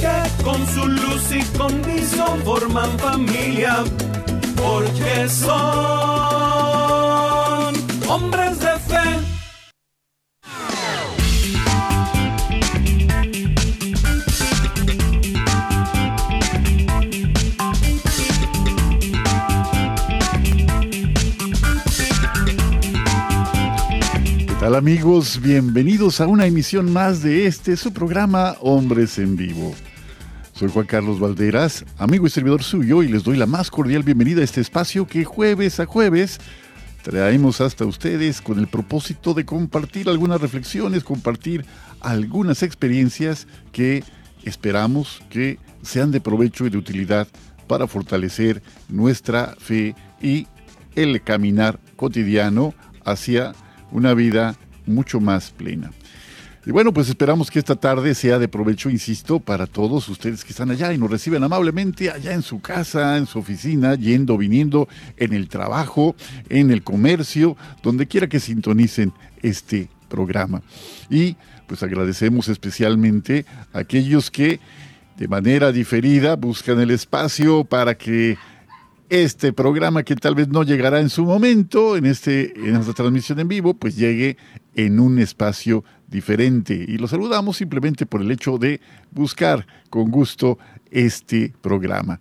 que con su luz y condición forman familia, porque son hombres de fe. ¿Qué tal amigos? Bienvenidos a una emisión más de este, su programa Hombres en Vivo. Soy Juan Carlos Valderas, amigo y servidor suyo, y les doy la más cordial bienvenida a este espacio que jueves a jueves traemos hasta ustedes con el propósito de compartir algunas reflexiones, compartir algunas experiencias que esperamos que sean de provecho y de utilidad para fortalecer nuestra fe y el caminar cotidiano hacia una vida mucho más plena. Y bueno, pues esperamos que esta tarde sea de provecho, insisto, para todos ustedes que están allá y nos reciben amablemente allá en su casa, en su oficina, yendo, viniendo, en el trabajo, en el comercio, donde quiera que sintonicen este programa. Y pues agradecemos especialmente a aquellos que de manera diferida buscan el espacio para que este programa que tal vez no llegará en su momento, en, este, en esta transmisión en vivo, pues llegue en un espacio diferente. Y lo saludamos simplemente por el hecho de buscar con gusto este programa.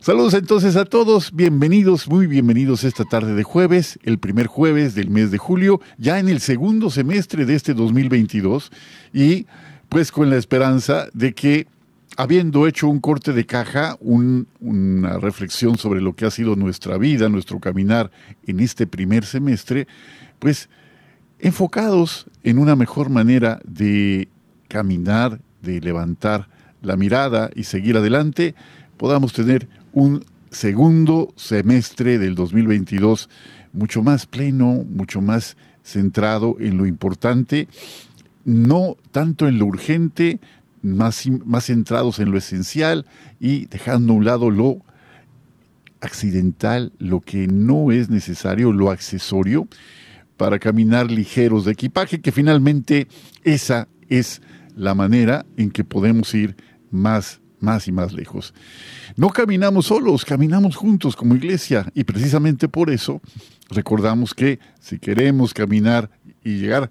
Saludos entonces a todos, bienvenidos, muy bienvenidos esta tarde de jueves, el primer jueves del mes de julio, ya en el segundo semestre de este 2022 y pues con la esperanza de que habiendo hecho un corte de caja, un, una reflexión sobre lo que ha sido nuestra vida, nuestro caminar en este primer semestre, pues enfocados en una mejor manera de caminar, de levantar la mirada y seguir adelante, podamos tener un segundo semestre del 2022 mucho más pleno, mucho más centrado en lo importante, no tanto en lo urgente, más, más centrados en lo esencial y dejando a un lado lo accidental, lo que no es necesario, lo accesorio, para caminar ligeros de equipaje, que finalmente esa es la manera en que podemos ir más, más y más lejos. No caminamos solos, caminamos juntos como iglesia y precisamente por eso recordamos que si queremos caminar y llegar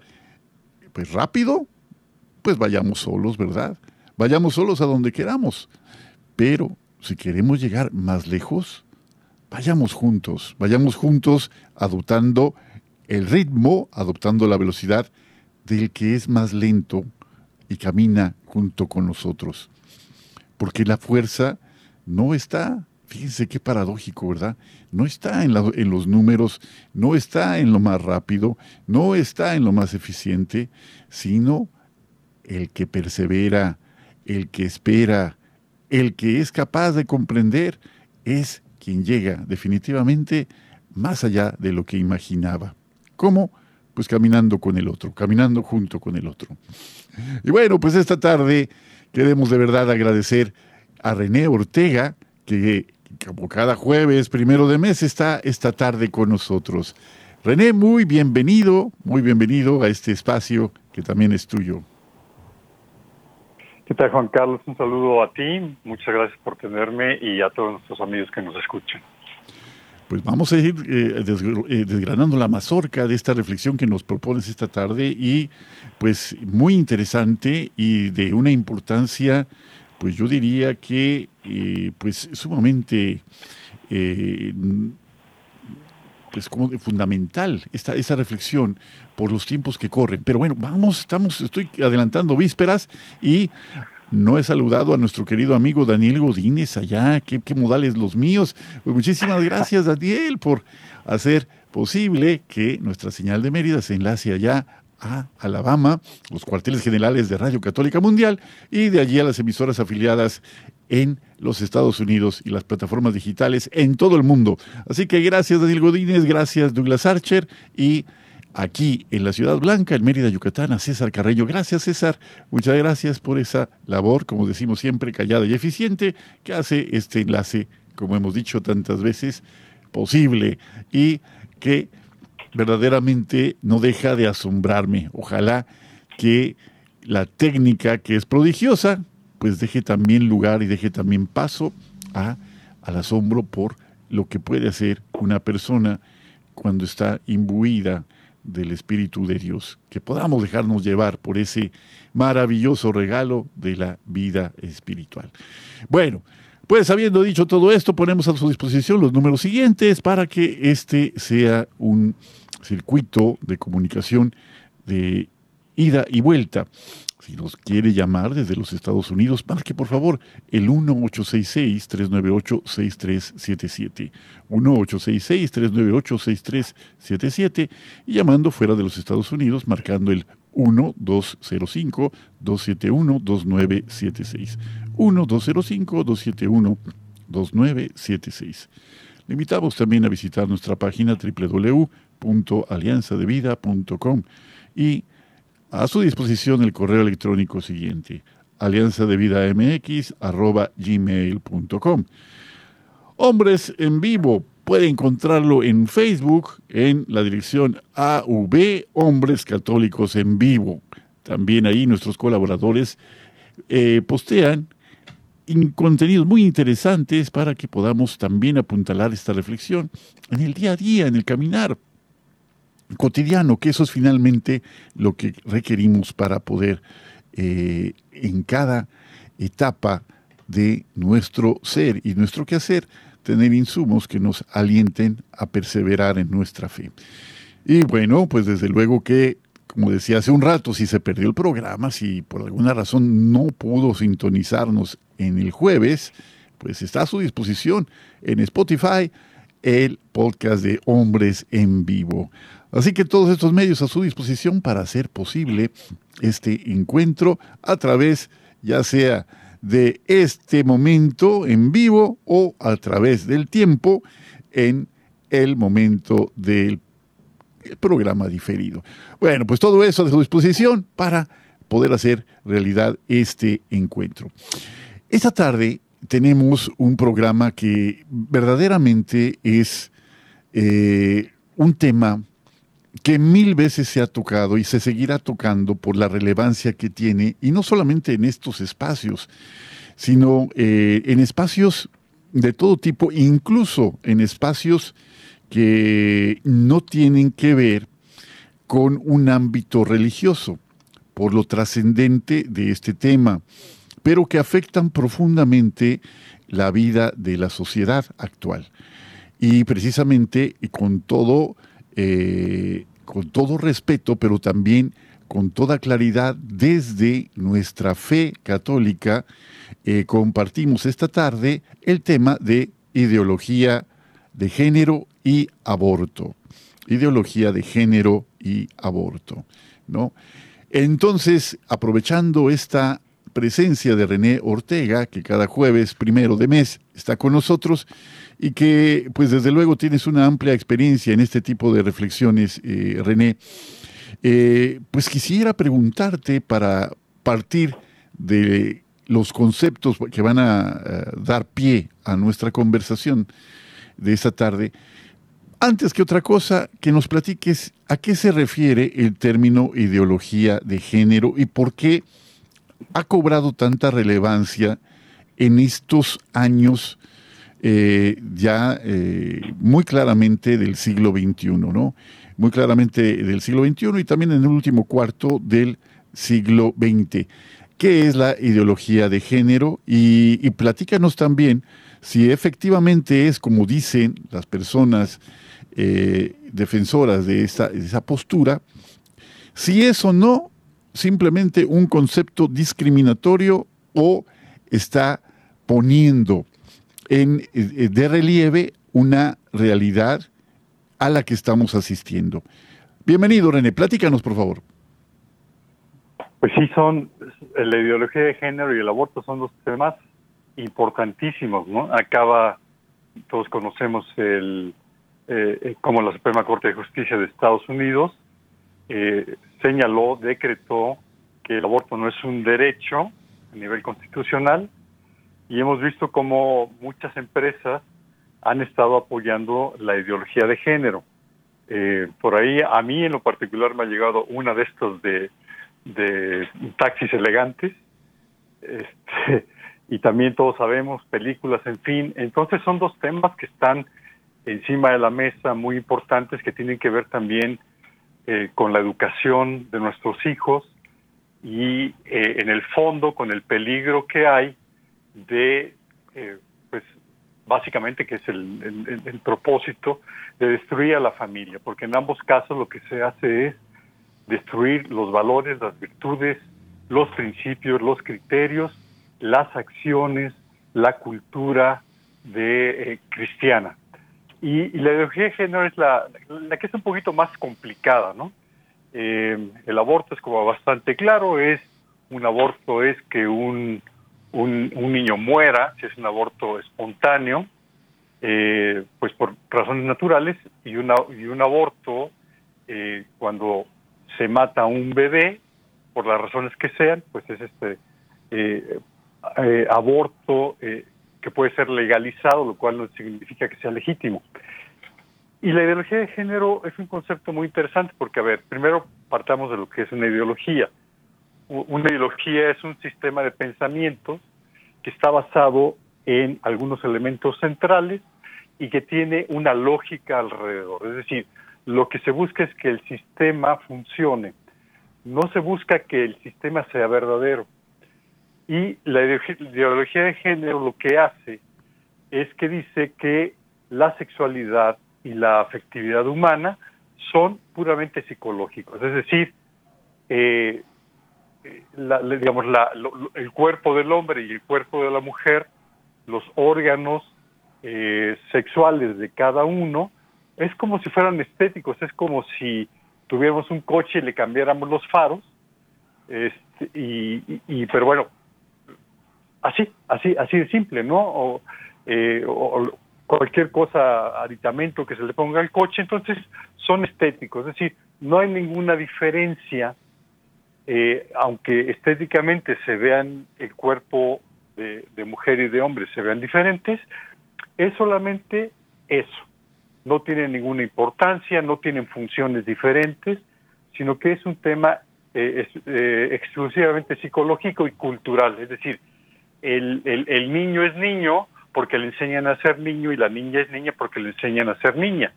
pues rápido, pues vayamos solos, ¿verdad? Vayamos solos a donde queramos. Pero si queremos llegar más lejos, vayamos juntos, vayamos juntos adoptando el ritmo, adoptando la velocidad del que es más lento y camina junto con nosotros. Porque la fuerza no está, fíjense qué paradójico, ¿verdad? No está en, en los números, no está en lo más rápido, no está en lo más eficiente, sino el que persevera, el que espera, el que es capaz de comprender, es quien llega definitivamente más allá de lo que imaginaba. ¿Cómo? Pues caminando con el otro, caminando junto con el otro. Y bueno, pues esta tarde queremos de verdad agradecer a René Ortega, que como cada jueves, primero de mes, está esta tarde con nosotros. René, muy bienvenido, muy bienvenido a este espacio que también es tuyo. ¿Qué tal, Juan Carlos? Un saludo a ti. Muchas gracias por tenerme y a todos nuestros amigos que nos escuchan. Pues vamos a ir eh, desgranando la mazorca de esta reflexión que nos propones esta tarde y pues muy interesante y de una importancia, pues yo diría que eh, pues sumamente eh, pues como fundamental esta, esa reflexión por los tiempos que corren. Pero bueno, vamos, estamos, estoy adelantando vísperas y no he saludado a nuestro querido amigo Daniel Godínez allá, qué, qué modales los míos. Pues muchísimas gracias, Daniel, por hacer posible que nuestra señal de Mérida se enlace allá a Alabama, los cuarteles generales de Radio Católica Mundial, y de allí a las emisoras afiliadas en los Estados Unidos y las plataformas digitales en todo el mundo. Así que gracias Daniel Godínez, gracias Douglas Archer y aquí en la Ciudad Blanca, en Mérida, Yucatán, a César Carreño. Gracias César, muchas gracias por esa labor, como decimos siempre, callada y eficiente, que hace este enlace, como hemos dicho tantas veces, posible y que verdaderamente no deja de asombrarme. Ojalá que la técnica que es prodigiosa, pues deje también lugar y deje también paso a, al asombro por lo que puede hacer una persona cuando está imbuida del Espíritu de Dios, que podamos dejarnos llevar por ese maravilloso regalo de la vida espiritual. Bueno, pues habiendo dicho todo esto, ponemos a su disposición los números siguientes para que este sea un circuito de comunicación de ida y vuelta. Si nos quiere llamar desde los Estados Unidos, marque por favor el 1866-398-6377. 1866-398-6377 y llamando fuera de los Estados Unidos, marcando el 1205-271-2976. 1205-271-2976. Le invitamos también a visitar nuestra página www.alianzadevida.com y a su disposición el correo electrónico siguiente, alianzadevidamx.gmail.com. Hombres en vivo, puede encontrarlo en Facebook en la dirección AV Hombres Católicos en Vivo. También ahí nuestros colaboradores eh, postean contenidos muy interesantes para que podamos también apuntalar esta reflexión en el día a día, en el caminar cotidiano, que eso es finalmente lo que requerimos para poder eh, en cada etapa de nuestro ser y nuestro quehacer tener insumos que nos alienten a perseverar en nuestra fe. Y bueno, pues desde luego que, como decía hace un rato, si se perdió el programa, si por alguna razón no pudo sintonizarnos en el jueves, pues está a su disposición en Spotify el podcast de Hombres en Vivo. Así que todos estos medios a su disposición para hacer posible este encuentro a través ya sea de este momento en vivo o a través del tiempo en el momento del programa diferido. Bueno, pues todo eso a su disposición para poder hacer realidad este encuentro. Esta tarde tenemos un programa que verdaderamente es eh, un tema que mil veces se ha tocado y se seguirá tocando por la relevancia que tiene, y no solamente en estos espacios, sino eh, en espacios de todo tipo, incluso en espacios que no tienen que ver con un ámbito religioso, por lo trascendente de este tema, pero que afectan profundamente la vida de la sociedad actual. Y precisamente con todo eh, con todo respeto, pero también con toda claridad desde nuestra fe católica, eh, compartimos esta tarde el tema de ideología de género y aborto. Ideología de género y aborto, ¿no? Entonces, aprovechando esta presencia de René Ortega, que cada jueves primero de mes está con nosotros, y que pues desde luego tienes una amplia experiencia en este tipo de reflexiones, eh, René. Eh, pues quisiera preguntarte para partir de los conceptos que van a, dar pie a nuestra conversación de esta tarde, antes que otra cosa, que nos platiques a qué se refiere el término ideología de género y por qué ha cobrado tanta relevancia en estos años eh, ya eh, muy claramente del siglo XXI, ¿no? Muy claramente del siglo XXI y también en el último cuarto del siglo XX. ¿Qué es la ideología de género? Y, platícanos también si efectivamente es como dicen las personas eh, defensoras de esa postura, si es o no simplemente un concepto discriminatorio o está poniendo en, eh, de relieve una realidad a la que estamos asistiendo. Bienvenido, René. Platícanos, por favor. Pues sí, son la ideología de género y el aborto son dos temas importantísimos, ¿no? Acaba, todos conocemos el, eh, como la Suprema Corte de Justicia de Estados Unidos eh, señaló, decretó que el aborto no es un derecho a nivel constitucional y hemos visto como muchas empresas han estado apoyando la ideología de género. Eh, por ahí a mí en lo particular me ha llegado una de estos de, de taxis elegantes este, y también todos sabemos películas, en fin. Entonces son dos temas que están encima de la mesa muy importantes que tienen que ver también eh, con la educación de nuestros hijos y eh, en el fondo con el peligro que hay de, eh, pues básicamente que es el, el, propósito de destruir a la familia, porque en ambos casos lo que se hace es destruir los valores, las virtudes, los principios, los criterios, las acciones, la cultura de cristiana. Y, la ideología de género es la, la, que es un poquito más complicada, ¿no? Eh, el aborto es como bastante claro, es un aborto es que un, un, niño muera, si es un aborto espontáneo, eh, pues por razones naturales, y, una, y un aborto eh, cuando se mata a un bebé, por las razones que sean, pues es este aborto que puede ser legalizado, lo cual no significa que sea legítimo. Y la ideología de género es un concepto muy interesante porque, a ver, primero partamos de lo que es una ideología. Una ideología es un sistema de pensamientos que está basado en algunos elementos centrales y que tiene una lógica alrededor. Es decir, lo que se busca es que el sistema funcione. No se busca que el sistema sea verdadero. Y la ideología de género lo que hace es que dice que la sexualidad y la afectividad humana son puramente psicológicos, es decir, eh, digamos, el cuerpo del hombre y el cuerpo de la mujer, los órganos eh, sexuales de cada uno, es como si fueran estéticos, es como si tuviéramos un coche y le cambiáramos los faros, este, y, pero bueno, Así, así, así de simple, ¿no? O, eh, cualquier cosa, aditamento que se le ponga al coche, entonces son estéticos, es decir, no hay ninguna diferencia, eh, aunque estéticamente se vean el cuerpo de, mujer y de hombre, se vean diferentes, es solamente eso, no tiene ninguna importancia, no tienen funciones diferentes, sino que es un tema eh, exclusivamente psicológico y cultural, es decir, el, niño es niño porque le enseñan a ser niño y la niña es niña porque le enseñan a ser niña.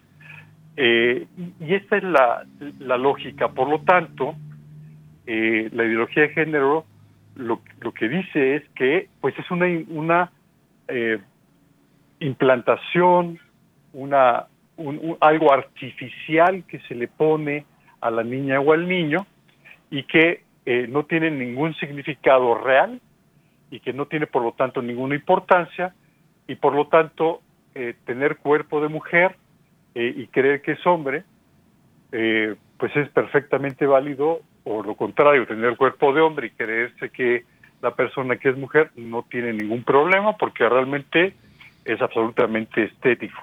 Eh, y esta es la, lógica. Por lo tanto, eh, la ideología de género lo, que dice es que pues es una, una eh, implantación, una, algo artificial que se le pone a la niña o al niño y que no tiene ningún significado real y que no tiene por lo tanto ninguna importancia y por lo tanto eh, tener cuerpo de mujer eh, y creer que es hombre, eh, pues es perfectamente válido, o lo contrario, tener cuerpo de hombre y creerse que la persona que es mujer no tiene ningún problema porque realmente es absolutamente estético.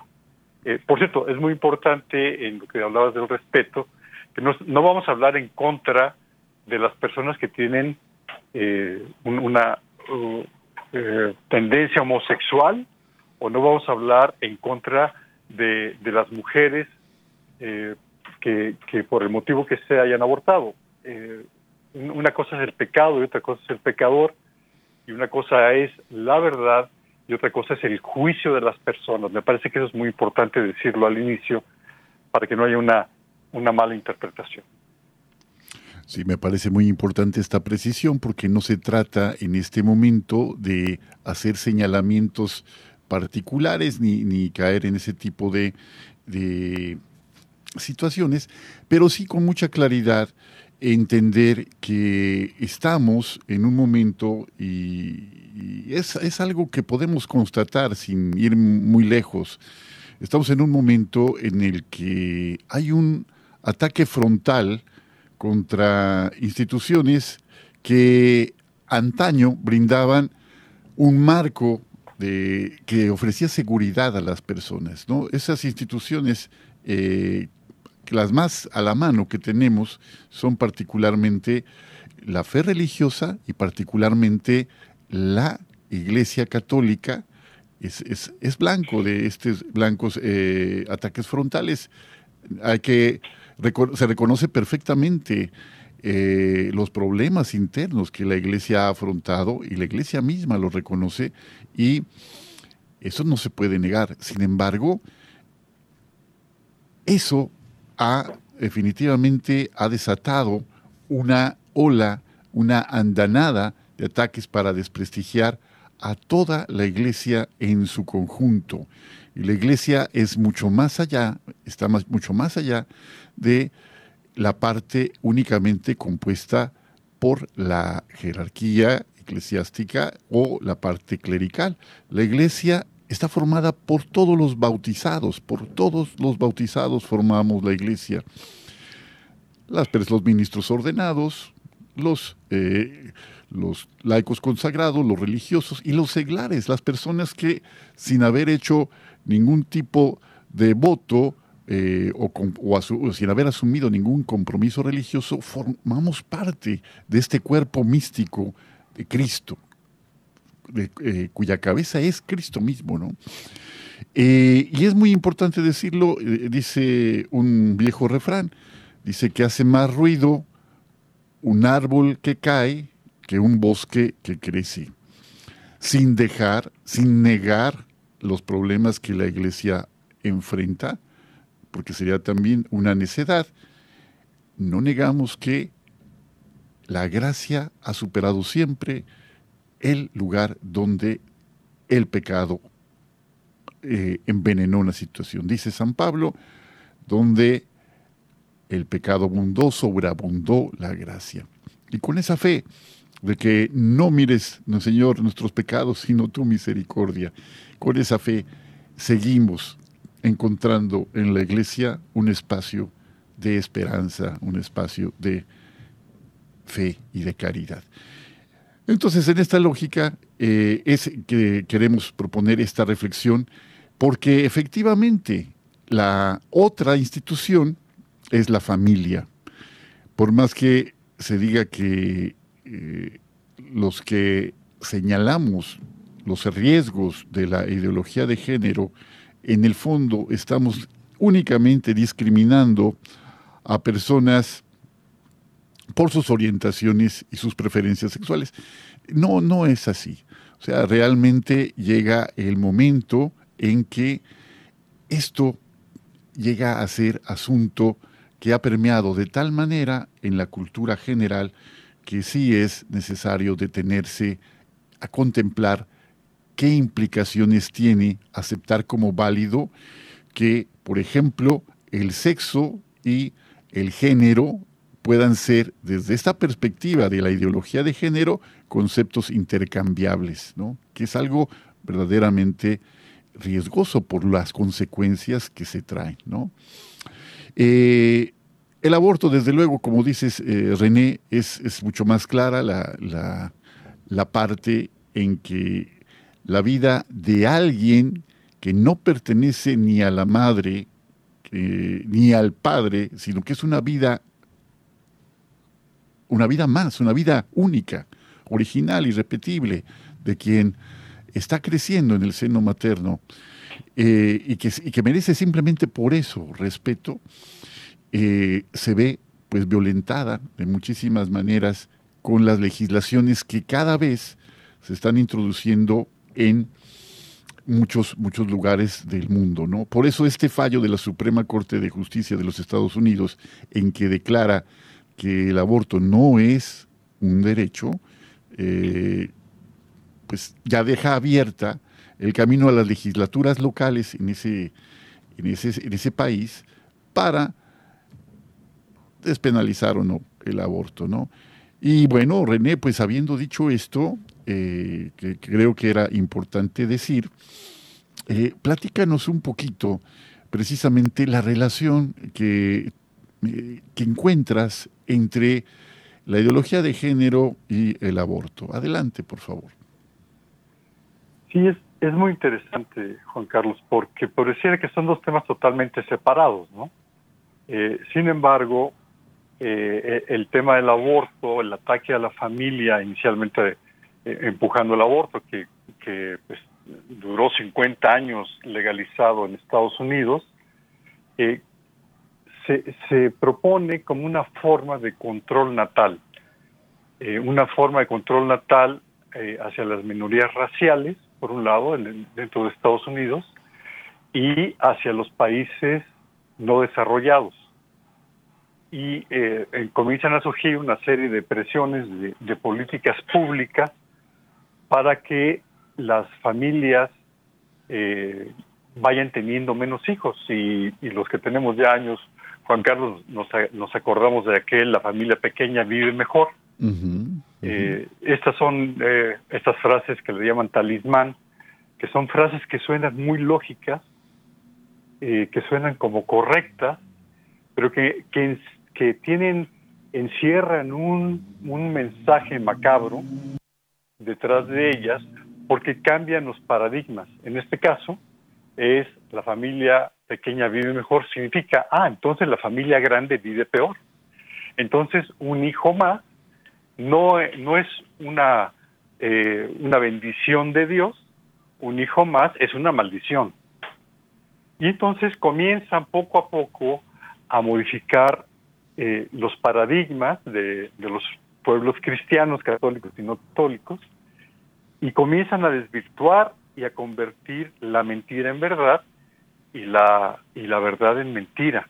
por cierto, es muy importante en lo que hablabas del respeto, que no, no vamos a hablar en contra de las personas que tienen una, eh, tendencia homosexual o no vamos a hablar en contra de, de las mujeres eh, que, que, por el motivo que sea hayan abortado. Eh, una cosa es el pecado y otra cosa es el pecador y una cosa es la verdad y otra cosa es el juicio de las personas. Me parece que eso es muy importante decirlo al inicio para que no haya una, una mala interpretación. Sí, me parece muy importante esta precisión porque no se trata en este momento de hacer señalamientos particulares ni, ni caer en ese tipo de, de situaciones, pero sí con mucha claridad entender que estamos en un momento y, es, es, algo que podemos constatar sin ir muy lejos. Estamos en un momento en el que hay un ataque frontal contra instituciones que antaño brindaban un marco que ofrecía seguridad a las personas. ¿no? Esas instituciones, eh, las más a la mano que tenemos, son particularmente la fe religiosa y particularmente la Iglesia Católica. Es, es, blanco de estos blancos eh, ataques frontales. Hay que, se reconoce perfectamente eh, los problemas internos que la iglesia ha afrontado y la iglesia misma lo reconoce y eso no se puede negar. Sin embargo, eso ha definitivamente ha desatado una ola, una andanada de ataques para desprestigiar a toda la iglesia en su conjunto. Y la iglesia es mucho más allá, está mucho más allá de la parte únicamente compuesta por la jerarquía eclesiástica o la parte clerical. La iglesia está formada por todos los bautizados, por todos los bautizados formamos la iglesia. Las, los ministros ordenados, los, eh, los laicos consagrados, los religiosos y los seglares, las personas que sin haber hecho ningún tipo de voto eh, o, sin haber asumido ningún compromiso religioso, formamos parte de este cuerpo místico de Cristo, eh, cuya cabeza es Cristo mismo, ¿no? Eh, y es muy importante decirlo, dice un viejo refrán, dice que hace más ruido un árbol que cae que un bosque que crece, sin dejar, sin negar los problemas que la iglesia enfrenta, porque sería también una necedad, no negamos que la gracia ha superado siempre el lugar donde el pecado eh, envenenó una situación. Dice San Pablo, donde el pecado abundó, sobreabundó la gracia. Y con esa fe de que no mires, no, Señor, nuestros pecados, sino tu misericordia, con esa fe seguimos encontrando en la iglesia un espacio de esperanza, un espacio de fe y de caridad. Entonces, en esta lógica eh, es que queremos proponer esta reflexión porque efectivamente la otra institución es la familia. Por más que se diga que eh, los que señalamos los riesgos de la ideología de género en el fondo estamos únicamente discriminando a personas por sus orientaciones y sus preferencias sexuales. No, no es así. O sea, realmente llega el momento en que esto llega a ser asunto que ha permeado de tal manera en la cultura general que sí es necesario detenerse a contemplar qué implicaciones tiene aceptar como válido que, por ejemplo, el sexo y el género puedan ser, desde esta perspectiva de la ideología de género, conceptos intercambiables, ¿no? que es algo verdaderamente riesgoso por las consecuencias que se traen. ¿no? Eh, el aborto, desde luego, como dices, eh, René, es, mucho más clara la, la parte en que la vida de alguien que no pertenece ni a la madre ni al padre, sino que es una vida, una vida más, una vida única, original, irrepetible, de quien está creciendo en el seno materno eh, y, que, merece simplemente por eso respeto, eh, se ve pues violentada de muchísimas maneras con las legislaciones que cada vez se están introduciendo en muchos, muchos lugares del mundo. ¿no? Por eso este fallo de la Suprema Corte de Justicia de los Estados Unidos, en que declara que el aborto no es un derecho, eh, pues ya deja abierta el camino a las legislaturas locales en ese, en ese, en ese país para despenalizar o no el aborto, ¿no? Y bueno, René, pues habiendo dicho esto, eh, que creo que era importante decir, eh, platícanos un poquito precisamente la relación que, eh, que encuentras entre la ideología de género y el aborto. Adelante, por favor. Sí, es, es muy interesante, Juan Carlos, porque pareciera que son dos temas totalmente separados, ¿no? Eh, sin embargo, eh, el tema del aborto, el ataque a la familia, inicialmente eh, empujando el aborto, que, que pues, duró 50 años legalizado en Estados Unidos, se, propone como una forma de control natal, una forma de control natal hacia las minorías raciales, por un lado, dentro de Estados Unidos, y hacia los países no desarrollados. Y eh, comienzan a surgir una serie de presiones de, políticas públicas para que las familias eh, vayan teniendo menos hijos y, los que tenemos ya años, Juan Carlos, nos, nos acordamos de aquel, la familia pequeña vive mejor. Eh, estas son eh, estas frases que le llaman talismán, que son frases que suenan muy lógicas, eh, que suenan como correctas, pero que, que, que tienen, encierran un, un mensaje macabro detrás de ellas, porque cambian los paradigmas. En este caso, es la familia pequeña vive mejor, significa, ah, entonces la familia grande vive peor. Entonces, un hijo más no, no es una, eh, una bendición de Dios, un hijo más es una maldición. Y entonces comienzan poco a poco a modificar eh, los paradigmas de, de, los pueblos cristianos, católicos y no católicos, y comienzan a desvirtuar y a convertir la mentira en verdad y la, y la verdad en mentira.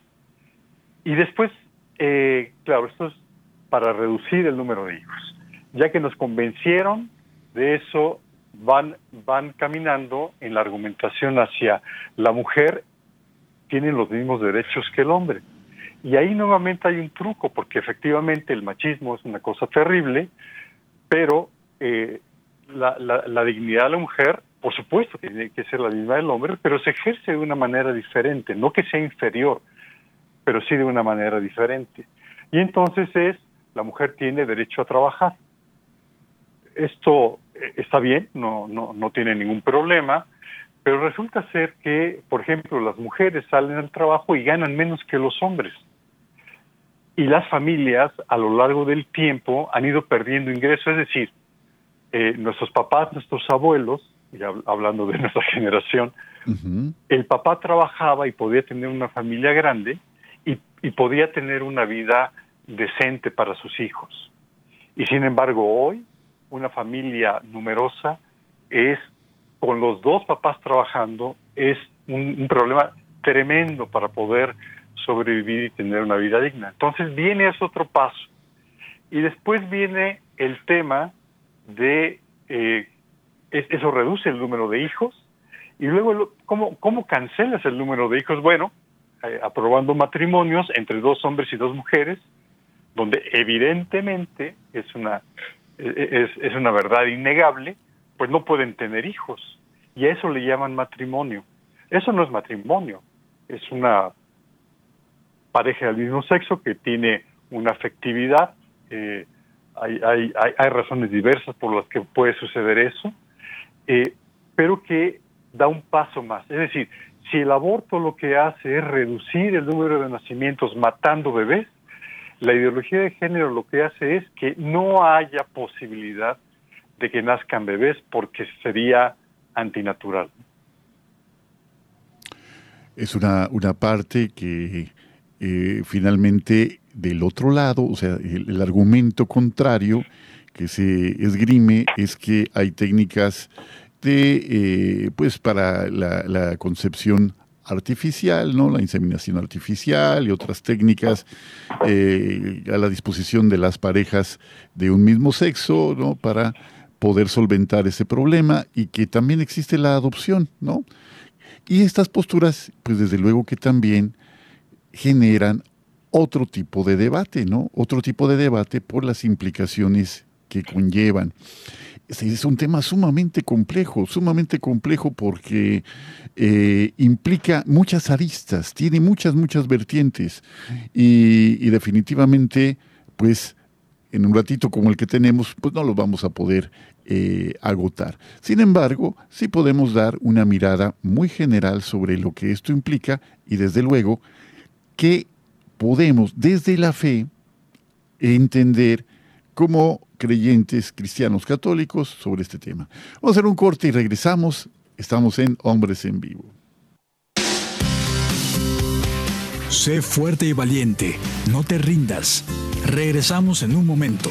Y después, eh, claro, esto es para reducir el número de hijos. Ya que nos convencieron de eso, van, van caminando en la argumentación hacia la mujer tiene los mismos derechos que el hombre. Y ahí nuevamente hay un truco, porque efectivamente el machismo es una cosa terrible, pero eh, la, la, la, dignidad de la mujer, por supuesto, tiene que ser la misma del hombre, pero se ejerce de una manera diferente, no que sea inferior, pero sí de una manera diferente. Y entonces es la mujer tiene derecho a trabajar. Esto eh, está bien, no, no, no tiene ningún problema, pero resulta ser que, por ejemplo, las mujeres salen al trabajo y ganan menos que los hombres. Y las familias a lo largo del tiempo han ido perdiendo ingresos, es decir, eh, nuestros papás, nuestros abuelos, y hablando de nuestra generación, el papá trabajaba y podía tener una familia grande y, y podía tener una vida decente para sus hijos. Y sin embargo, hoy una familia numerosa es, con los dos papás trabajando, es un, problema tremendo para poder sobrevivir y tener una vida digna. Entonces viene ese otro paso. Y después viene el tema de, eh, eso reduce el número de hijos. Y luego, ¿cómo, cómo cancelas el número de hijos? Bueno, eh, aprobando matrimonios entre dos hombres y dos mujeres, donde evidentemente es una, es, es una verdad innegable, pues no pueden tener hijos. Y a eso le llaman matrimonio. Eso no es matrimonio, es una pareja del mismo sexo que tiene una afectividad. Eh, hay, hay, hay, razones diversas por las que puede suceder eso, eh, pero que da un paso más. Es decir, si el aborto lo que hace es reducir el número de nacimientos matando bebés, la ideología de género lo que hace es que no haya posibilidad de que nazcan bebés porque sería antinatural. Es una, una parte que eh, finalmente del otro lado, o sea, el, argumento contrario que se esgrime es que hay técnicas de, eh, pues para la, concepción artificial, ¿no? La inseminación artificial y otras técnicas eh, a la disposición de las parejas de un mismo sexo, ¿no? Para poder solventar ese problema y que también existe la adopción, ¿no? Y estas posturas, pues desde luego que también generan otro tipo de debate, ¿no? Otro tipo de debate por las implicaciones que conllevan es un tema sumamente complejo, sumamente complejo porque eh, implica muchas aristas, tiene muchas, muchas vertientes y, definitivamente, pues en un ratito como el que tenemos, pues no lo vamos a poder eh, agotar. Sin embargo, sí podemos dar una mirada muy general sobre lo que esto implica y desde luego que podemos desde la fe entender como creyentes cristianos católicos sobre este tema. Vamos a hacer un corte y regresamos. Estamos en Hombres en Vivo. Sé fuerte y valiente, no te rindas. Regresamos en un momento.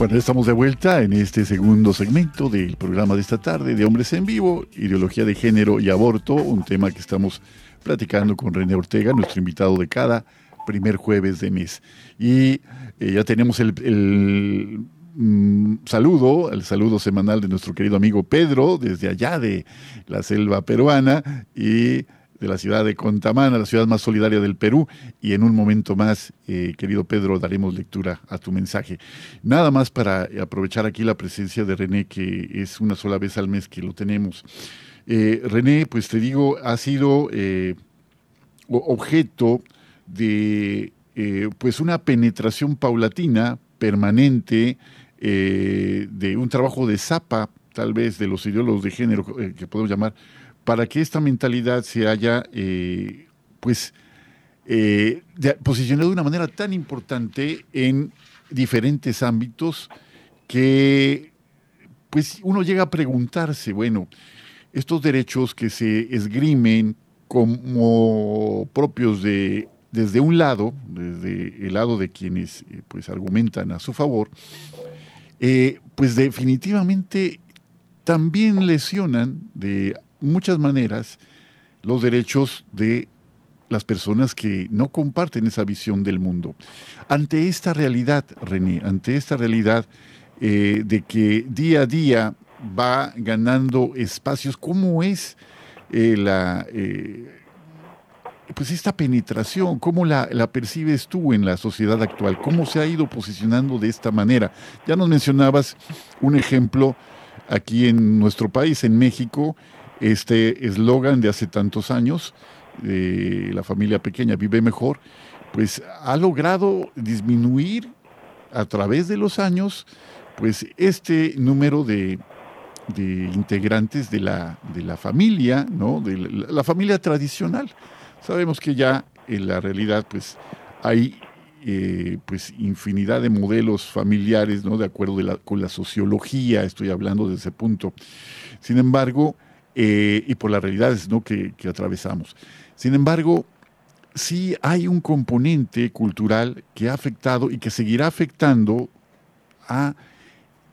Bueno, estamos de vuelta en este segundo segmento del programa de esta tarde de Hombres en Vivo, Ideología de Género y Aborto, un tema que estamos platicando con René Ortega, nuestro invitado de cada primer jueves de mes. Y eh, ya tenemos el, mm, saludo, el saludo semanal de nuestro querido amigo Pedro, desde allá de la selva peruana, y de la ciudad de Contamana, la ciudad más solidaria del Perú. Y en un momento más, eh, querido Pedro, daremos lectura a tu mensaje. Nada más para aprovechar aquí la presencia de René, que es una sola vez al mes que lo tenemos. Eh, René, pues te digo, ha sido eh, objeto de pues una penetración paulatina, permanente, de un trabajo de zapa, tal vez, de los ideólogos de género que podemos llamar para que esta mentalidad se haya, eh, pues, eh, posicionado de una manera tan importante en diferentes ámbitos que, pues, uno llega a preguntarse, bueno, estos derechos que se esgrimen como propios de desde un lado, desde el lado de quienes eh, pues argumentan a su favor, pues definitivamente también lesionan de muchas maneras los derechos de las personas que no comparten esa visión del mundo. Ante esta realidad, René, ante esta realidad eh, de que día a día va ganando espacios, ¿cómo es eh, la... Eh, pues esta penetración, ¿cómo la, la, percibes tú en la sociedad actual? ¿Cómo se ha ido posicionando de esta manera? Ya nos mencionabas un ejemplo aquí en nuestro país, en México, este eslogan de hace tantos años, de la familia pequeña vive mejor, pues ha logrado disminuir a través de los años, pues este número de, integrantes de la, de la familia, ¿no? de la, familia tradicional. Sabemos que ya en la realidad pues hay eh, pues infinidad de modelos familiares, ¿no? De acuerdo con la sociología, estoy hablando de ese punto. Sin embargo, eh, y por las realidades ¿no? que, atravesamos. Sin embargo, sí hay un componente cultural que ha afectado y que seguirá afectando a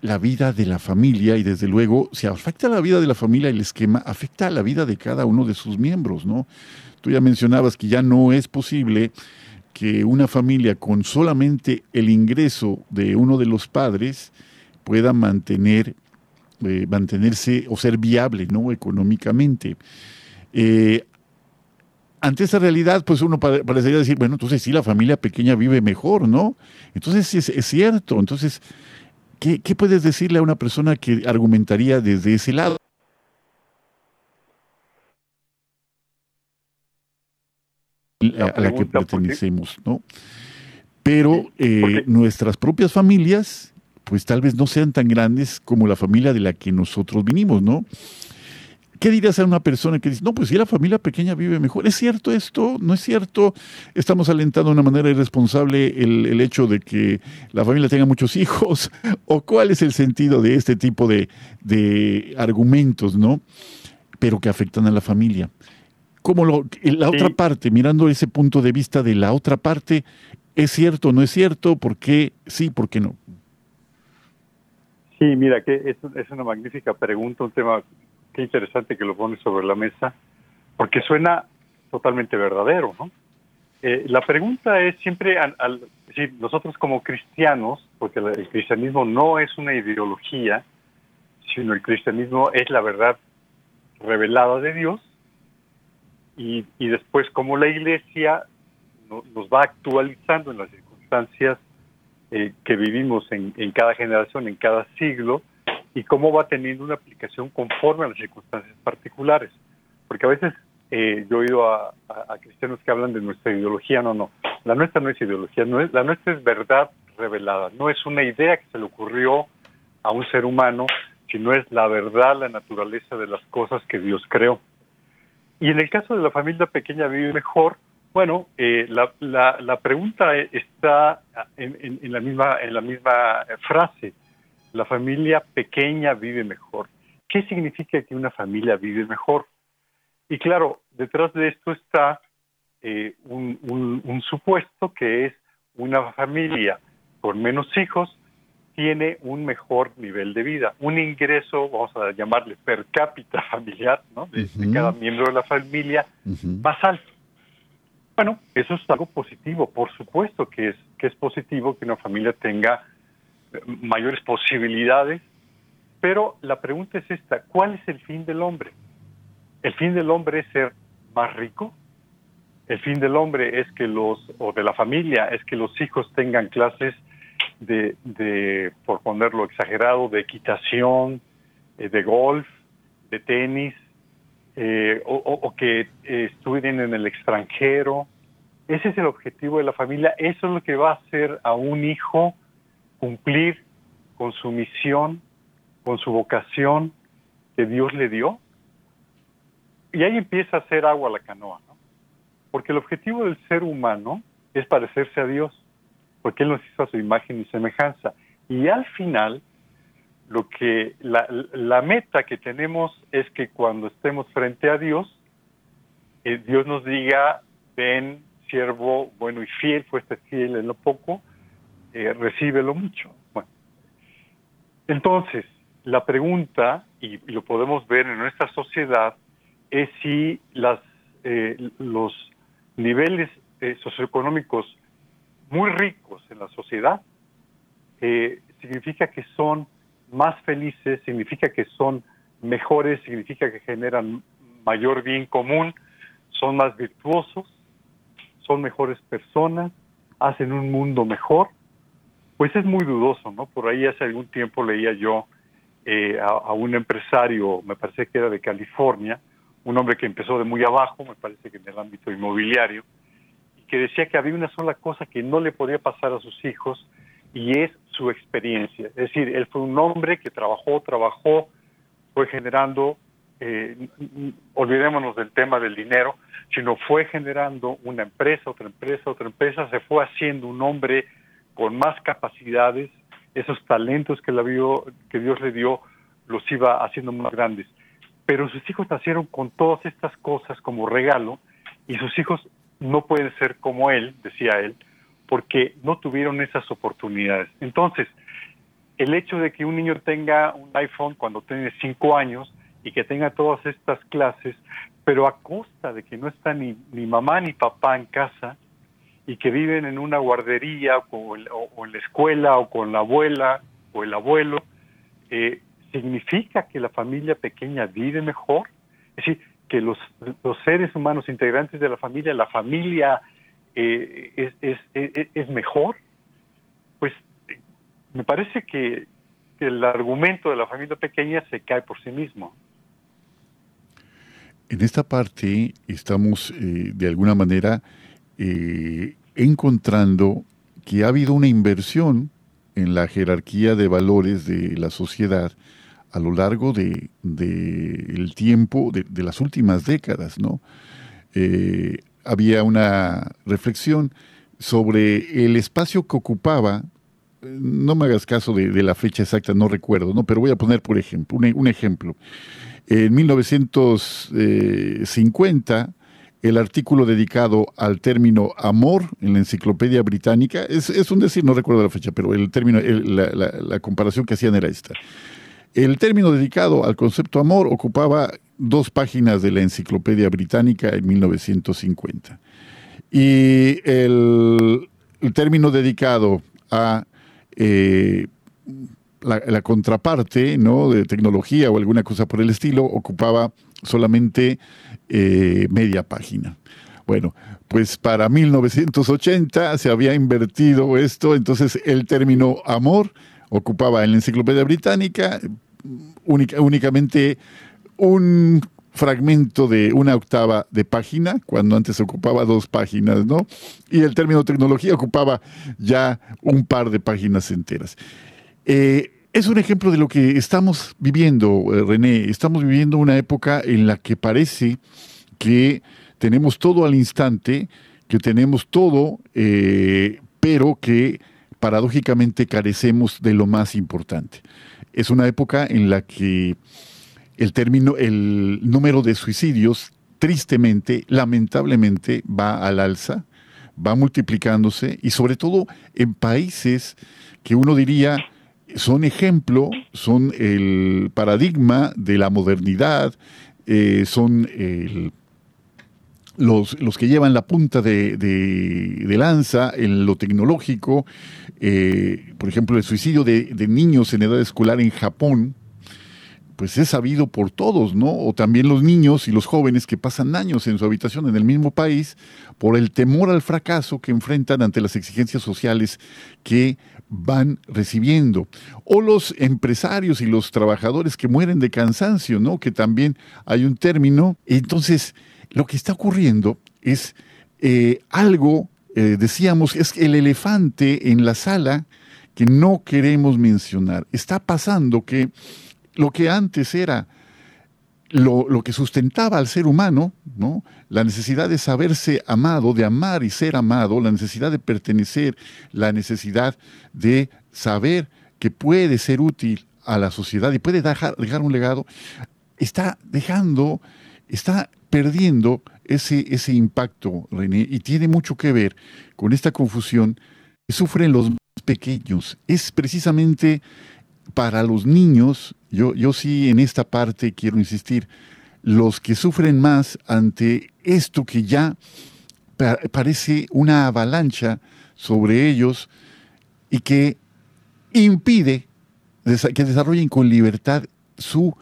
la vida de la familia y desde luego, si afecta a la vida de la familia el esquema, afecta a la vida de cada uno de sus miembros, ¿no? Tú ya mencionabas que ya no es posible que una familia con solamente el ingreso de uno de los padres pueda mantener eh, mantenerse o ser viable ¿no? económicamente. Eh, ante esa realidad, pues uno parecería decir, bueno, entonces sí, la familia pequeña vive mejor, ¿no? Entonces es, es cierto. Entonces, ¿qué, ¿qué puedes decirle a una persona que argumentaría desde ese lado? a la que pertenecemos, ¿no? Pero eh, nuestras propias familias pues tal vez no sean tan grandes como la familia de la que nosotros vinimos, ¿no? ¿Qué dirías a una persona que dice, no, pues si la familia pequeña vive mejor? ¿Es cierto esto? ¿No es cierto? ¿Estamos alentando de una manera irresponsable el, hecho de que la familia tenga muchos hijos? ¿O cuál es el sentido de este tipo de, de argumentos, no? Pero que afectan a la familia. Como lo, la otra parte, mirando ese punto de vista de la otra parte, ¿es cierto o no es cierto? ¿Por qué sí, por qué no? Sí, mira, que es, una magnífica pregunta, un tema qué interesante que lo pones sobre la mesa, porque suena totalmente verdadero, ¿no? Eh, la pregunta es siempre, al, nosotros como cristianos, porque el cristianismo no es una ideología, sino el cristianismo es la verdad revelada de Dios, y, después como la iglesia nos va actualizando en las circunstancias eh, que vivimos en, en cada generación, en cada siglo, y cómo va teniendo una aplicación conforme a las circunstancias particulares. Porque a veces eh, yo he oído a, cristianos que hablan de nuestra ideología, no, no, la nuestra no es ideología, no es, la nuestra es verdad revelada, no es una idea que se le ocurrió a un ser humano, sino es la verdad, la naturaleza de las cosas que Dios creó. Y en el caso de la familia pequeña vive mejor, bueno, eh, la, la, la, pregunta está en, en, la misma, en la misma frase la familia pequeña vive mejor. ¿Qué significa que una familia vive mejor? Y claro, detrás de esto está eh, un, supuesto que es una familia con menos hijos tiene un mejor nivel de vida, un ingreso, vamos a llamarle per cápita familiar, ¿no? de, cada miembro de la familia más alto. Bueno, eso es algo positivo, por supuesto que es, que es positivo que una familia tenga mayores posibilidades, pero la pregunta es esta, ¿cuál es el fin del hombre? ¿El fin del hombre es ser más rico? ¿El fin del hombre es que los, o de la familia, es que los hijos tengan clases de, de por ponerlo exagerado, de equitación, eh, de golf, de tenis, eh, o, que eh, estudien en el extranjero. Ese es el objetivo de la familia. Eso es lo que va a hacer a un hijo cumplir con su misión, con su vocación que Dios le dio. Y ahí empieza a hacer agua la canoa, ¿no? Porque el objetivo del ser humano es parecerse a Dios, porque Él nos hizo a su imagen y semejanza. Y al final, lo que la, meta que tenemos es que cuando estemos frente a Dios, eh, Dios nos diga, ven, siervo bueno y fiel, fuiste fiel en lo poco, eh, recibe lo mucho. Bueno, entonces, la pregunta, y, lo podemos ver en nuestra sociedad, es si las, eh, los niveles eh, socioeconómicos muy ricos en la sociedad significa que son más felices, significa que son mejores, significa que generan mayor bien común, son más virtuosos, son mejores personas, hacen un mundo mejor. Pues es muy dudoso, ¿no? Por ahí hace algún tiempo leía yo eh, a, un empresario, me parece que era de California, un hombre que empezó de muy abajo, me parece que en el ámbito inmobiliario, y que decía que había una sola cosa que no le podía pasar a sus hijos y es su experiencia. Es decir, él fue un hombre que trabajó, trabajó, fue generando, eh, olvidémonos del tema del dinero, sino fue generando una empresa, otra empresa, otra empresa, se fue haciendo un hombre con más capacidades, esos talentos que, la vio, que Dios le dio, los iba haciendo más grandes. Pero sus hijos nacieron con todas estas cosas como regalo y sus hijos no pueden ser como él, decía él, porque no tuvieron esas oportunidades. Entonces, el hecho de que un niño tenga un iPhone cuando tiene cinco años y que tenga todas estas clases, pero a costa de que no está ni, ni mamá ni papá en casa, y que viven en una guardería o, en la escuela o con la abuela o el abuelo, eh, significa que la familia pequeña vive mejor, es decir, que los, los seres humanos integrantes de la familia, la familia eh, es, es, es, mejor, pues me parece que, el argumento de la familia pequeña se cae por sí mismo. En esta parte estamos eh, de alguna manera eh, encontrando que ha habido una inversión en la jerarquía de valores de la sociedad a lo largo del de, tiempo, de, las últimas décadas, ¿no? Eh, había una reflexión sobre el espacio que ocupaba, no me hagas caso de, la fecha exacta, no recuerdo, ¿no? pero voy a poner por ejemplo, un, ejemplo. En 1950, el artículo dedicado al término amor en la enciclopedia británica, es, un decir, no recuerdo la fecha, pero el término, la comparación que hacían era esta. El término dedicado al concepto amor ocupaba dos páginas de la enciclopedia británica en 1950. Y el, término dedicado a eh, la, contraparte ¿no? de tecnología o alguna cosa por el estilo ocupaba solamente eh, media página. Bueno, pues para 1980 se había invertido esto, entonces el término amor ocupaba en la enciclopedia británica únicamente un fragmento de una octava de página, cuando antes ocupaba dos páginas, ¿no? Y el término tecnología ocupaba ya un par de páginas enteras. Eh, es un ejemplo de lo que estamos viviendo, eh, René. Estamos viviendo una época en la que parece que tenemos todo al instante, que tenemos todo, eh, pero que paradójicamente carecemos de lo más importante. Es una época en la que el término, el número de suicidios, tristemente, lamentablemente, va al alza, va multiplicándose y sobre todo en países que uno diría son ejemplo, son el paradigma de la modernidad, eh, son los, los, que llevan la punta de, lanza en lo tecnológico. Eh, por ejemplo, el suicidio de, niños en edad escolar en Japón, pues es sabido por todos, ¿no? O también los niños y los jóvenes que pasan años en su habitación en el mismo país por el temor al fracaso que enfrentan ante las exigencias sociales que van recibiendo. O los empresarios y los trabajadores que mueren de cansancio, ¿no? Que también hay un término. Entonces, lo que está ocurriendo es eh, algo, eh, decíamos, es el elefante en la sala que no queremos mencionar. Está pasando que lo que antes era lo, que sustentaba al ser humano, ¿no? la necesidad de saberse amado, de amar y ser amado, la necesidad de pertenecer, la necesidad de saber que puede ser útil a la sociedad y puede dejar, dejar un legado, está dejando, está perdiendo ese, ese impacto, René, y tiene mucho que ver con esta confusión que sufren los más pequeños. Es precisamente para los niños, yo, yo sí en esta parte quiero insistir, los que sufren más ante esto que ya parece una avalancha sobre ellos y que impide que desarrollen con libertad su,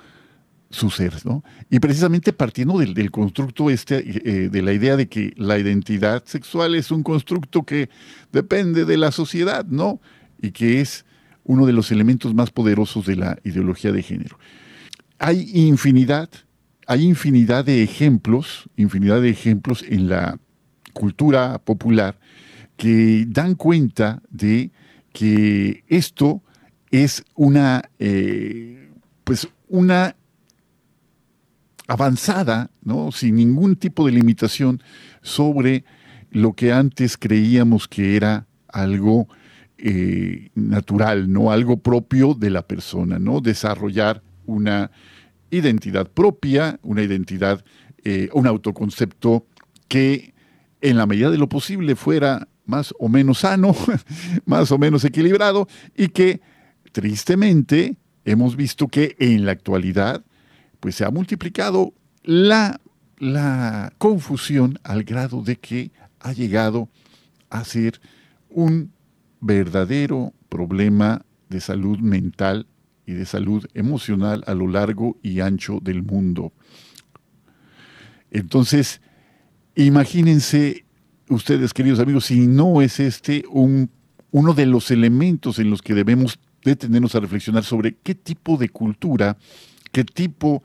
su ser. ¿no? Y precisamente partiendo del, constructo este, eh, de la idea de que la identidad sexual es un constructo que depende de la sociedad, ¿no? Y que es uno de los elementos más poderosos de la ideología de género. Hay infinidad, hay infinidad de ejemplos, infinidad de ejemplos en la cultura popular que dan cuenta de que esto es una, eh, pues una avanzada, ¿no? sin ningún tipo de limitación sobre lo que antes creíamos que era algo eh, natural, ¿no? Algo propio de la persona, ¿no? Desarrollar una identidad propia, una identidad, eh, un autoconcepto que en la medida de lo posible fuera más o menos sano, más o menos equilibrado y que tristemente hemos visto que en la actualidad pues se ha multiplicado la, la confusión al grado de que ha llegado a ser un verdadero problema de salud mental y de salud emocional a lo largo y ancho del mundo. Entonces, imagínense ustedes, queridos amigos, si no es este un, uno de los elementos en los que debemos detenernos a reflexionar sobre qué tipo de cultura, qué tipo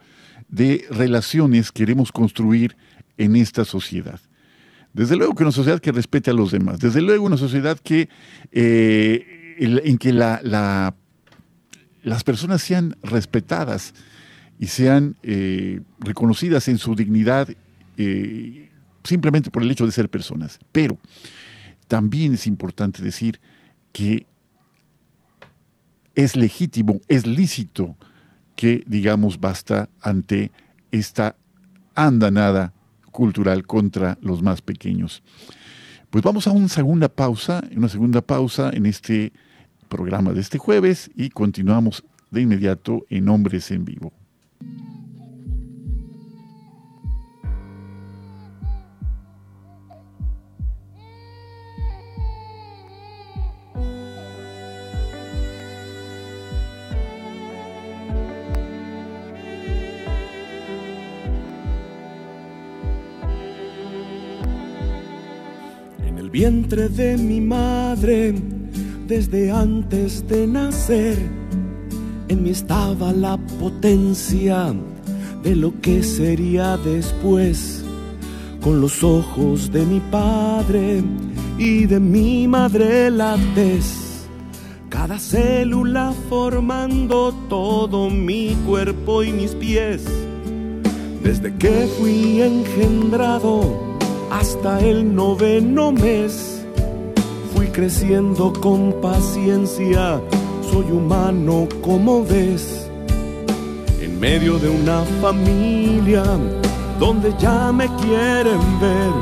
de relaciones queremos construir en esta sociedad. Desde luego que una sociedad que respete a los demás, desde luego una sociedad que, eh, en que la, las personas sean respetadas y sean eh, reconocidas en su dignidad eh, simplemente por el hecho de ser personas. Pero también es importante decir que es legítimo, es lícito que digamos basta ante esta andanada cultural contra los más pequeños. Pues vamos a una segunda pausa, una segunda pausa en este programa de este jueves y continuamos de inmediato en Hombres en Vivo. Vientre de mi madre desde antes de nacer. En mí estaba la potencia de lo que sería después. Con los ojos de mi padre y de mi madre la tez. Cada célula formando todo mi cuerpo y mis pies. Desde que fui engendrado hasta el noveno mes creciendo con paciencia, soy humano como ves, en medio de una familia donde ya me quieren ver.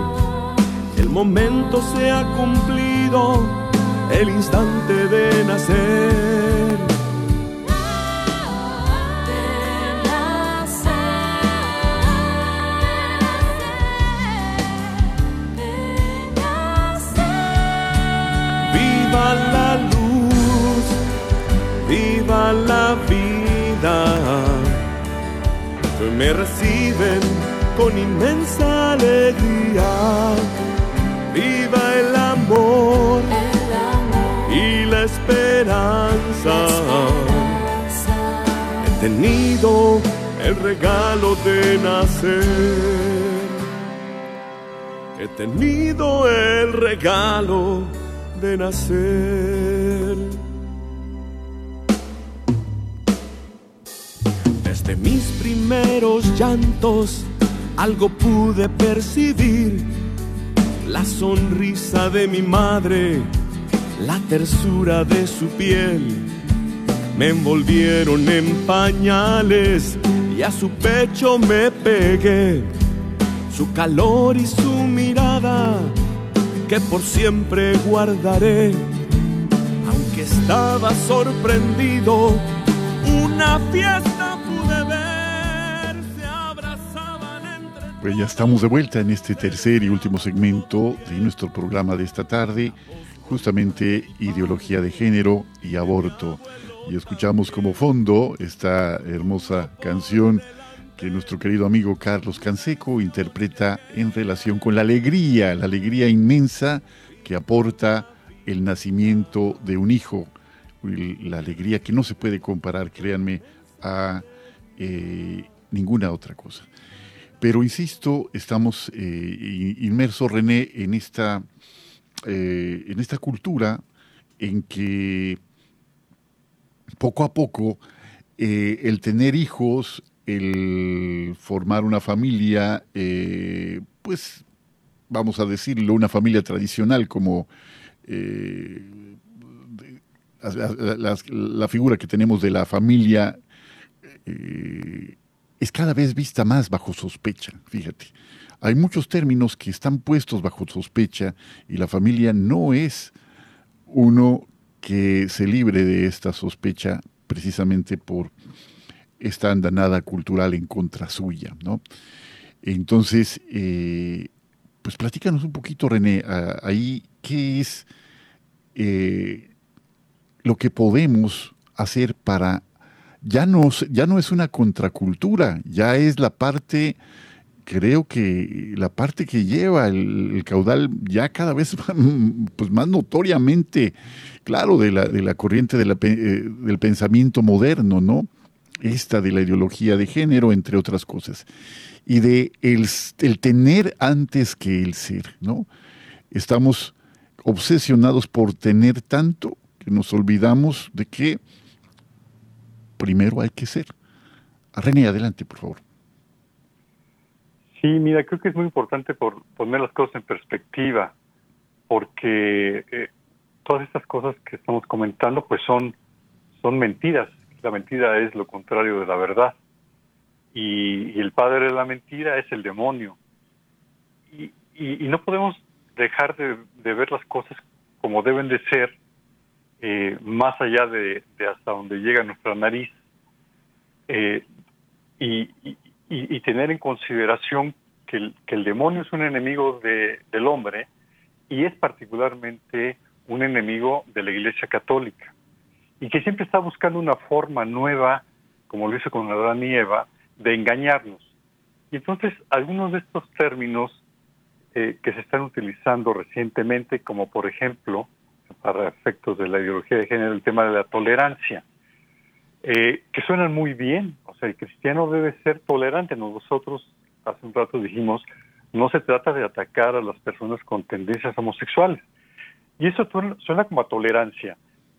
El momento se ha cumplido, el instante de nacer. Me reciben con inmensa alegría. Viva el amor, y la esperanza. He tenido el regalo de nacer. He tenido el regalo de nacer. De mis primeros llantos algo pude percibir. La sonrisa de mi madre, la tersura de su piel. Me envolvieron en pañales y a su pecho me pegué. Su calor y su mirada que por siempre guardaré. Aunque estaba sorprendido, una fiesta Pues ya estamos de vuelta en este tercer y último segmento de nuestro programa de esta tarde, justamente ideología de género y aborto. Y escuchamos como fondo esta hermosa canción que nuestro querido amigo Carlos Canseco interpreta en relación con la alegría, la alegría inmensa que aporta el nacimiento de un hijo, la alegría que no se puede comparar, créanme, a eh, ninguna otra cosa. Pero insisto, estamos eh, inmersos, René, en esta, eh, en esta cultura en que poco a poco eh, el tener hijos, el formar una familia, pues vamos a decirlo, una familia tradicional como la, figura que tenemos de la familia es cada vez vista más bajo sospecha, fíjate. Hay muchos términos que están puestos bajo sospecha y la familia no es uno que se libre de esta sospecha precisamente por esta andanada cultural en contra suya, ¿no? Entonces, eh, pues platícanos un poquito, René, ahí qué es eh, lo que podemos hacer para ya no, ya no es una contracultura, ya es la parte, creo que la parte que lleva el, caudal ya cada vez pues más notoriamente, claro, de la, de la corriente eh, del pensamiento moderno, ¿no? Esta de la ideología de género, entre otras cosas. Y de el, el tener antes que el ser, ¿no? Estamos obsesionados por tener tanto que nos olvidamos de que primero hay que ser. René, adelante, por favor. Sí, mira, creo que es muy importante por poner las cosas en perspectiva, porque eh, todas estas cosas que estamos comentando, pues son, son mentiras. La mentira es lo contrario de la verdad. Y, el padre de la mentira es el demonio. Y, y, no podemos dejar de, ver las cosas como deben de ser, eh, más allá de, hasta donde llega nuestra nariz. Eh, y, tener en consideración que el, que el demonio es un enemigo de, del hombre y es particularmente un enemigo de la Iglesia Católica y que siempre está buscando una forma nueva, como lo hizo con Adán y Eva, de engañarnos. Y entonces algunos de estos términos eh, que se están utilizando recientemente, como por ejemplo, para efectos de la ideología de género, el tema de la tolerancia, eh, que suenan muy bien. O sea, el cristiano debe ser tolerante. Nosotros hace un rato dijimos, no se trata de atacar a las personas con tendencias homosexuales. Y eso suena como a tolerancia.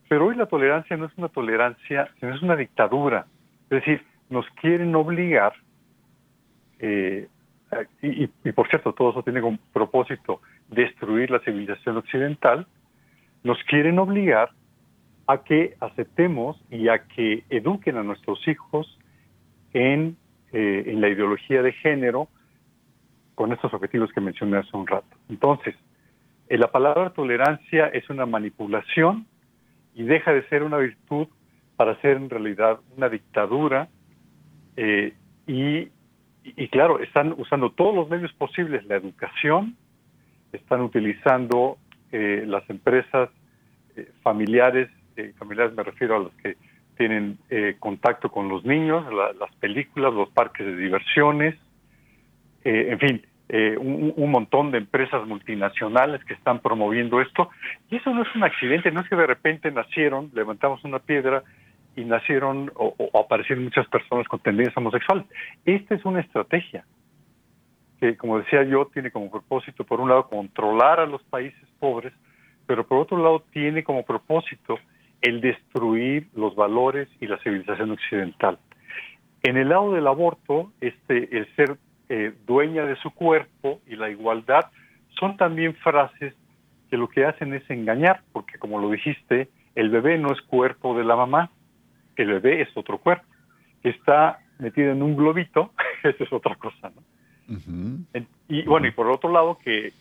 Pero hoy la tolerancia no es una tolerancia, sino es una dictadura. Es decir, nos quieren obligar, eh, y, y, por cierto, todo eso tiene como propósito destruir la civilización occidental, nos quieren obligar a que aceptemos y a que eduquen a nuestros hijos en, eh, en la ideología de género con estos objetivos que mencioné hace un rato. Entonces, eh, la palabra tolerancia es una manipulación y deja de ser una virtud para ser en realidad una dictadura eh, y, y, claro, están usando todos los medios posibles, la educación, están utilizando las empresas familiares eh, familiares me refiero a los que tienen eh, contacto con los niños, las películas, los parques de diversiones, eh, en fin, un, montón de empresas multinacionales que están promoviendo esto. Y eso no es un accidente, no es que de repente nacieron, levantamos una piedra y nacieron o, o aparecieron muchas personas con tendencias homosexuales. Esta es una estrategia que, como decía yo, tiene como propósito, por un lado, controlar a los países pobres, pero por otro lado, tiene como propósito el destruir los valores y la civilización occidental. En el lado del aborto, este, el ser eh, dueña de su cuerpo y la igualdad son también frases que lo que hacen es engañar, porque como lo dijiste, el bebé no es cuerpo de la mamá, el bebé es otro cuerpo, está metido en un globito, esa es otra cosa, ¿no? Y bueno, y por otro lado, que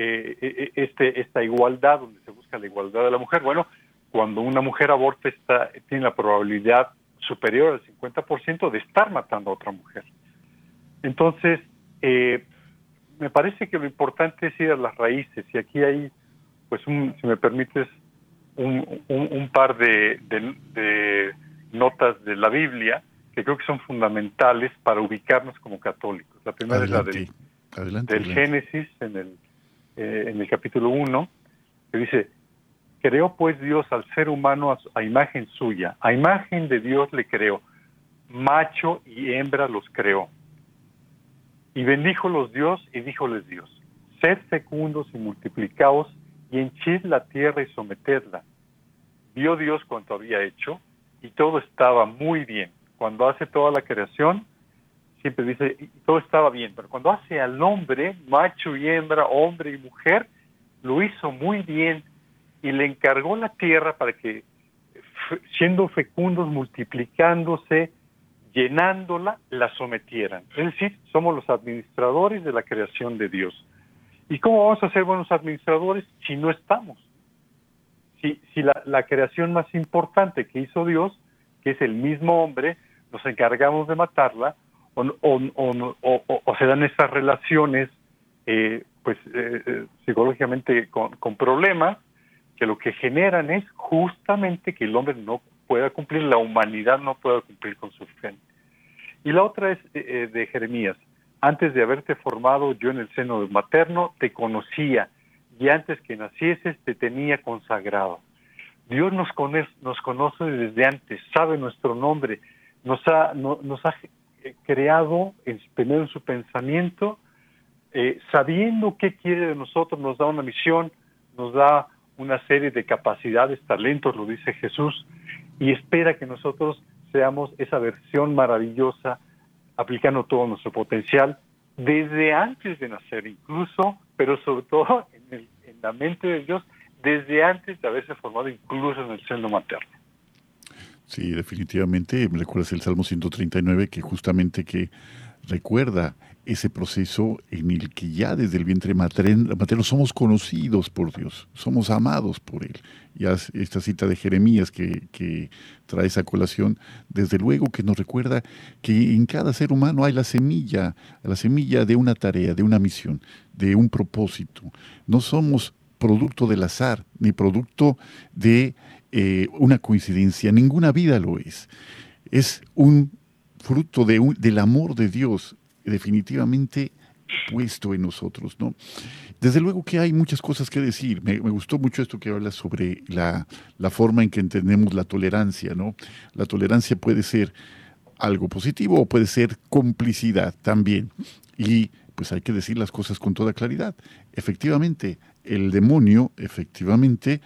eh, eh, este, esta igualdad, donde se busca la igualdad de la mujer, bueno, cuando una mujer aborta está, tiene la probabilidad superior al 50% de estar matando a otra mujer. Entonces, eh, me parece que lo importante es ir a las raíces y aquí hay, pues, un, si me permites, un, un, par de, de, notas de la Biblia que creo que son fundamentales para ubicarnos como católicos. La primera es la del, del Génesis en el, eh, en el capítulo 1, que dice, Creó pues Dios al ser humano a, imagen suya, a imagen de Dios le creó, macho y hembra los creó. Y bendíjolos Dios y díjoles Dios, sed fecundos y multiplicaos y henchid la tierra y sometedla. Vio Dios cuanto había hecho y todo estaba muy bien. Cuando hace toda la creación, siempre dice, todo estaba bien, pero cuando hace al hombre, macho y hembra, hombre y mujer, lo hizo muy bien y le encargó la tierra para que, siendo fecundos, multiplicándose, llenándola, la sometieran. Es decir, somos los administradores de la creación de Dios. ¿Y cómo vamos a ser buenos administradores si no estamos? Si, si la, la creación más importante que hizo Dios, que es el mismo hombre, nos encargamos de matarla, o, o, o, se dan estas relaciones eh, pues eh, eh, psicológicamente con, con problemas, que lo que generan es justamente que el hombre no pueda cumplir, la humanidad no pueda cumplir con su fe. Y la otra es eh, eh, de Jeremías. Antes de haberte formado yo en el seno materno, te conocía y antes que nacieses te tenía consagrado. Dios nos conoce, nos conoce desde antes, sabe nuestro nombre, nos ha, nos ha creado en, primero en su pensamiento, sabiendo qué quiere de nosotros, nos da una misión, nos da una serie de capacidades, talentos, lo dice Jesús, y espera que nosotros seamos esa versión maravillosa, aplicando todo nuestro potencial, desde antes de nacer incluso, pero sobre todo en la mente de Dios, desde antes de haberse formado incluso en el seno materno. Sí, definitivamente. Me recuerdas el Salmo 139 que justamente que recuerda ese proceso en el que ya desde el vientre materno, somos conocidos por Dios, somos amados por Él. Ya esta cita de Jeremías que, que, trae esa colación, desde luego que nos recuerda que en cada ser humano hay la semilla, la semilla de una tarea, de una misión, de un propósito. No somos producto del azar, ni producto de eh, una coincidencia, ninguna vida lo es. Es un fruto de del amor de Dios definitivamente puesto en nosotros, ¿no? Desde luego que hay muchas cosas que decir. Me, gustó mucho esto que habla sobre la, la, forma en que entendemos la tolerancia, ¿no? La tolerancia puede ser algo positivo o puede ser complicidad también. Y pues hay que decir las cosas con toda claridad. Efectivamente, el demonio, efectivamente,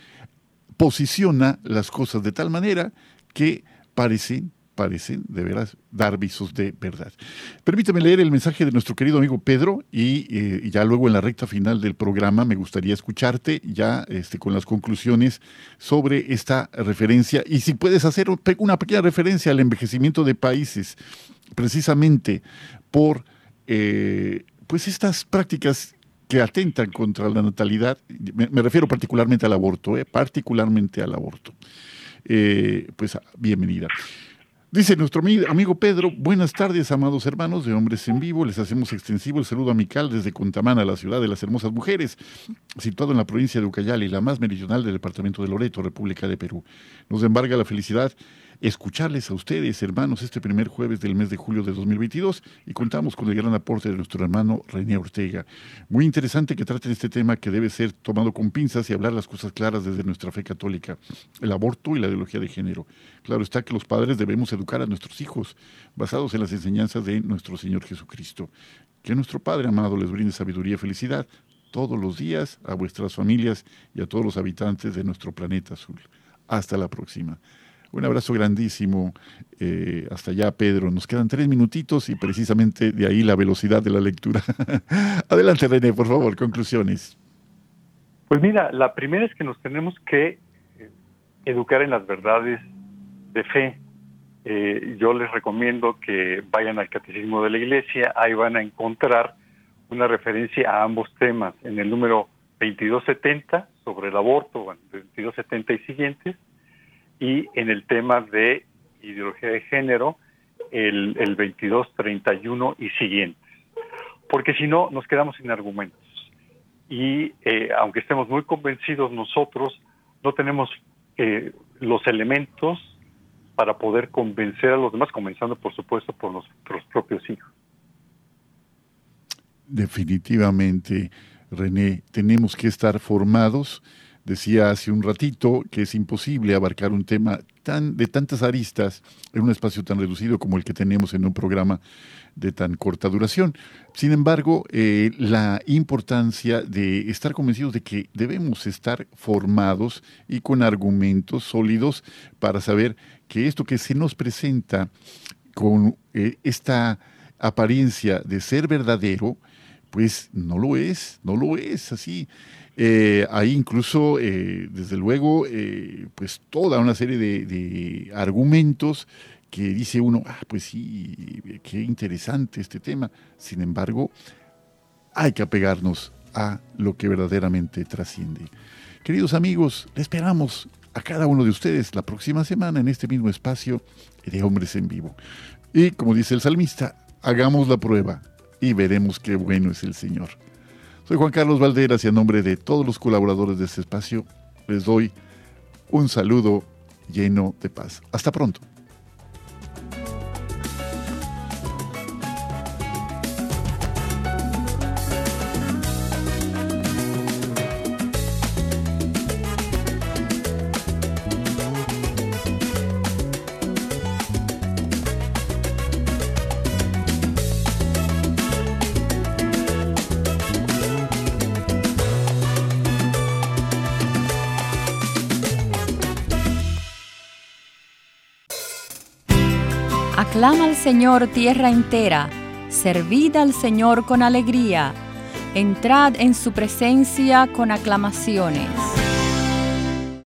posiciona las cosas de tal manera que parecen parecen de veras dar visos de verdad. Permíteme leer el mensaje de nuestro querido amigo Pedro y, eh, ya luego en la recta final del programa me gustaría escucharte ya este, con las conclusiones sobre esta referencia y si puedes hacer una pequeña referencia al envejecimiento de países precisamente por eh, pues estas prácticas que atentan contra la natalidad, me, refiero particularmente al aborto, eh, particularmente al aborto. pues bienvenida. Dice nuestro amigo Pedro, buenas tardes, amados hermanos de Hombres en Vivo. Les hacemos extensivo el saludo amical desde Contamana, la ciudad de las hermosas mujeres, situado en la provincia de Ucayali, la más meridional del departamento de Loreto, República de Perú. Nos embarga la felicidad escucharles a ustedes, hermanos, este primer jueves del mes de julio de 2022 y contamos con el gran aporte de nuestro hermano René Ortega. Muy interesante que traten este tema que debe ser tomado con pinzas y hablar las cosas claras desde nuestra fe católica, el aborto y la ideología de género. Claro está que los padres debemos educar a nuestros hijos basados en las enseñanzas de nuestro Señor Jesucristo. Que nuestro Padre amado les brinde sabiduría y felicidad todos los días a vuestras familias y a todos los habitantes de nuestro planeta azul. Hasta la próxima. Un abrazo grandísimo. Eh, hasta allá, Pedro. Nos quedan tres minutitos y precisamente de ahí la velocidad de la lectura. Adelante, René, por favor, conclusiones. Pues mira, la primera es que nos tenemos que eh, educar en las verdades de fe. Eh, yo les recomiendo que vayan al Catecismo de la Iglesia, ahí van a encontrar una referencia a ambos temas en el número 2270 sobre el aborto, 2270 y siguientes, y en el tema de ideología de género, el, el 22, 31 y siguientes. Porque si no, nos quedamos sin argumentos. Y eh, aunque estemos muy convencidos nosotros, no tenemos eh, los elementos para poder convencer a los demás, comenzando por supuesto por nuestros propios hijos. Definitivamente, René, tenemos que estar formados Decía hace un ratito que es imposible abarcar un tema tan, de tantas aristas en un espacio tan reducido como el que tenemos en un programa de tan corta duración. Sin embargo, eh, la importancia de estar convencidos de que debemos estar formados y con argumentos sólidos para saber que esto que se nos presenta con eh, esta apariencia de ser verdadero, pues no lo es, no lo es así. Eh, hay incluso, eh, desde luego, eh, pues toda una serie de, argumentos que dice uno, ah, pues sí, qué interesante este tema. Sin embargo, hay que apegarnos a lo que verdaderamente trasciende. Queridos amigos, le esperamos a cada uno de ustedes la próxima semana en este mismo espacio de Hombres en Vivo. Y como dice el salmista, hagamos la prueba y veremos qué bueno es el Señor. Soy Juan Carlos Valderas y a nombre de todos los colaboradores de este espacio les doy un saludo lleno de paz. Hasta pronto. Señor tierra entera, servid al Señor con alegría, entrad en su presencia con aclamaciones.